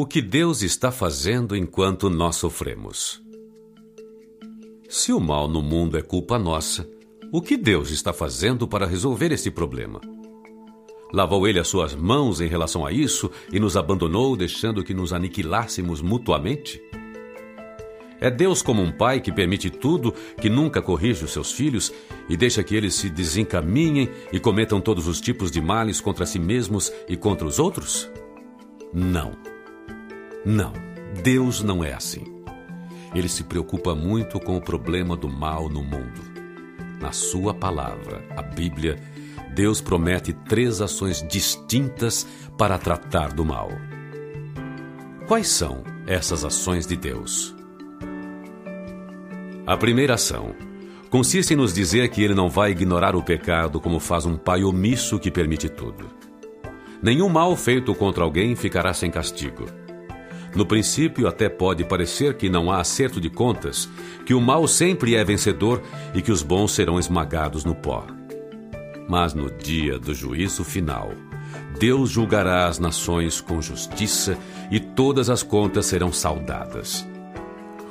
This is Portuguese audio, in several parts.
O que Deus está fazendo enquanto nós sofremos? Se o mal no mundo é culpa nossa, o que Deus está fazendo para resolver esse problema? Lavou ele as suas mãos em relação a isso e nos abandonou, deixando que nos aniquilássemos mutuamente? É Deus como um pai que permite tudo, que nunca corrige os seus filhos e deixa que eles se desencaminhem e cometam todos os tipos de males contra si mesmos e contra os outros? Não. Não, Deus não é assim. Ele se preocupa muito com o problema do mal no mundo. Na sua palavra, a Bíblia, Deus promete três ações distintas para tratar do mal. Quais são essas ações de Deus? A primeira ação consiste em nos dizer que ele não vai ignorar o pecado como faz um pai omisso que permite tudo. Nenhum mal feito contra alguém ficará sem castigo. No princípio, até pode parecer que não há acerto de contas, que o mal sempre é vencedor e que os bons serão esmagados no pó. Mas no dia do juízo final, Deus julgará as nações com justiça e todas as contas serão saudadas.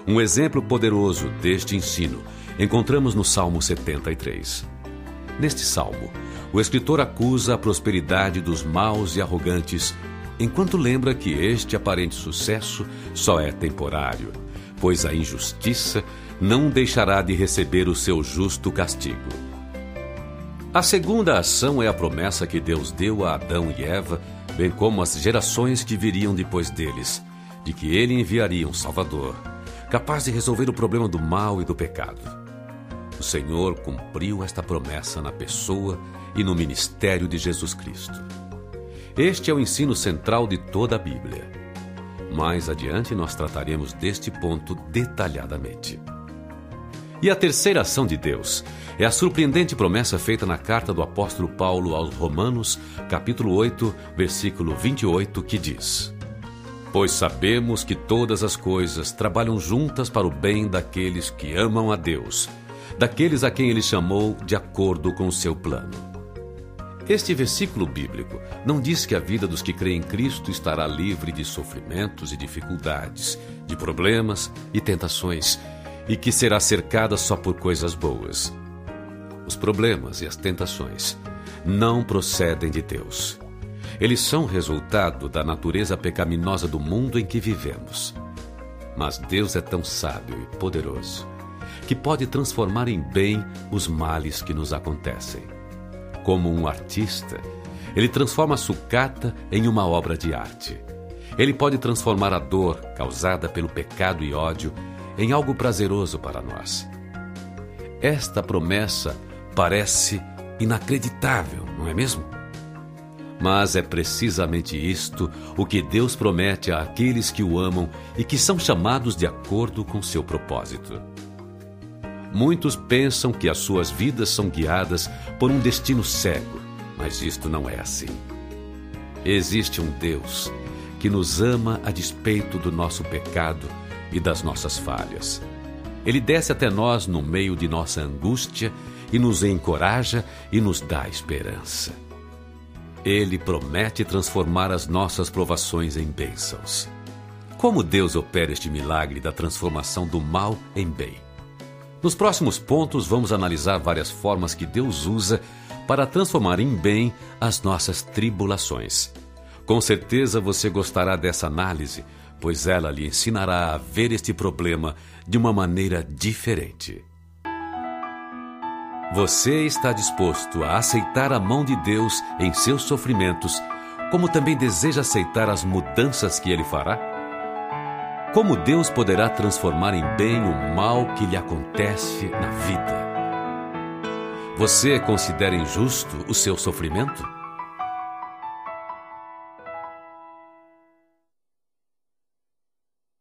Um exemplo poderoso deste ensino encontramos no Salmo 73. Neste salmo, o escritor acusa a prosperidade dos maus e arrogantes enquanto lembra que este aparente sucesso só é temporário, pois a injustiça não deixará de receber o seu justo castigo. A segunda ação é a promessa que Deus deu a Adão e Eva, bem como as gerações que viriam depois deles, de que ele enviaria um Salvador, capaz de resolver o problema do mal e do pecado. O Senhor cumpriu esta promessa na pessoa e no ministério de Jesus Cristo. Este é o ensino central de toda a Bíblia. Mais adiante nós trataremos deste ponto detalhadamente. E a terceira ação de Deus é a surpreendente promessa feita na carta do apóstolo Paulo aos Romanos, capítulo 8, versículo 28, que diz: Pois sabemos que todas as coisas trabalham juntas para o bem daqueles que amam a Deus, daqueles a quem ele chamou de acordo com o seu plano. Este versículo bíblico não diz que a vida dos que creem em Cristo estará livre de sofrimentos e dificuldades, de problemas e tentações, e que será cercada só por coisas boas. Os problemas e as tentações não procedem de Deus. Eles são resultado da natureza pecaminosa do mundo em que vivemos. Mas Deus é tão sábio e poderoso que pode transformar em bem os males que nos acontecem como um artista, ele transforma a sucata em uma obra de arte. Ele pode transformar a dor causada pelo pecado e ódio em algo prazeroso para nós. Esta promessa parece inacreditável, não é mesmo? Mas é precisamente isto o que Deus promete àqueles que o amam e que são chamados de acordo com seu propósito. Muitos pensam que as suas vidas são guiadas por um destino cego, mas isto não é assim. Existe um Deus que nos ama a despeito do nosso pecado e das nossas falhas. Ele desce até nós no meio de nossa angústia e nos encoraja e nos dá esperança. Ele promete transformar as nossas provações em bênçãos. Como Deus opera este milagre da transformação do mal em bem? Nos próximos pontos, vamos analisar várias formas que Deus usa para transformar em bem as nossas tribulações. Com certeza você gostará dessa análise, pois ela lhe ensinará a ver este problema de uma maneira diferente. Você está disposto a aceitar a mão de Deus em seus sofrimentos, como também deseja aceitar as mudanças que ele fará? Como Deus poderá transformar em bem o mal que lhe acontece na vida? Você considera injusto o seu sofrimento?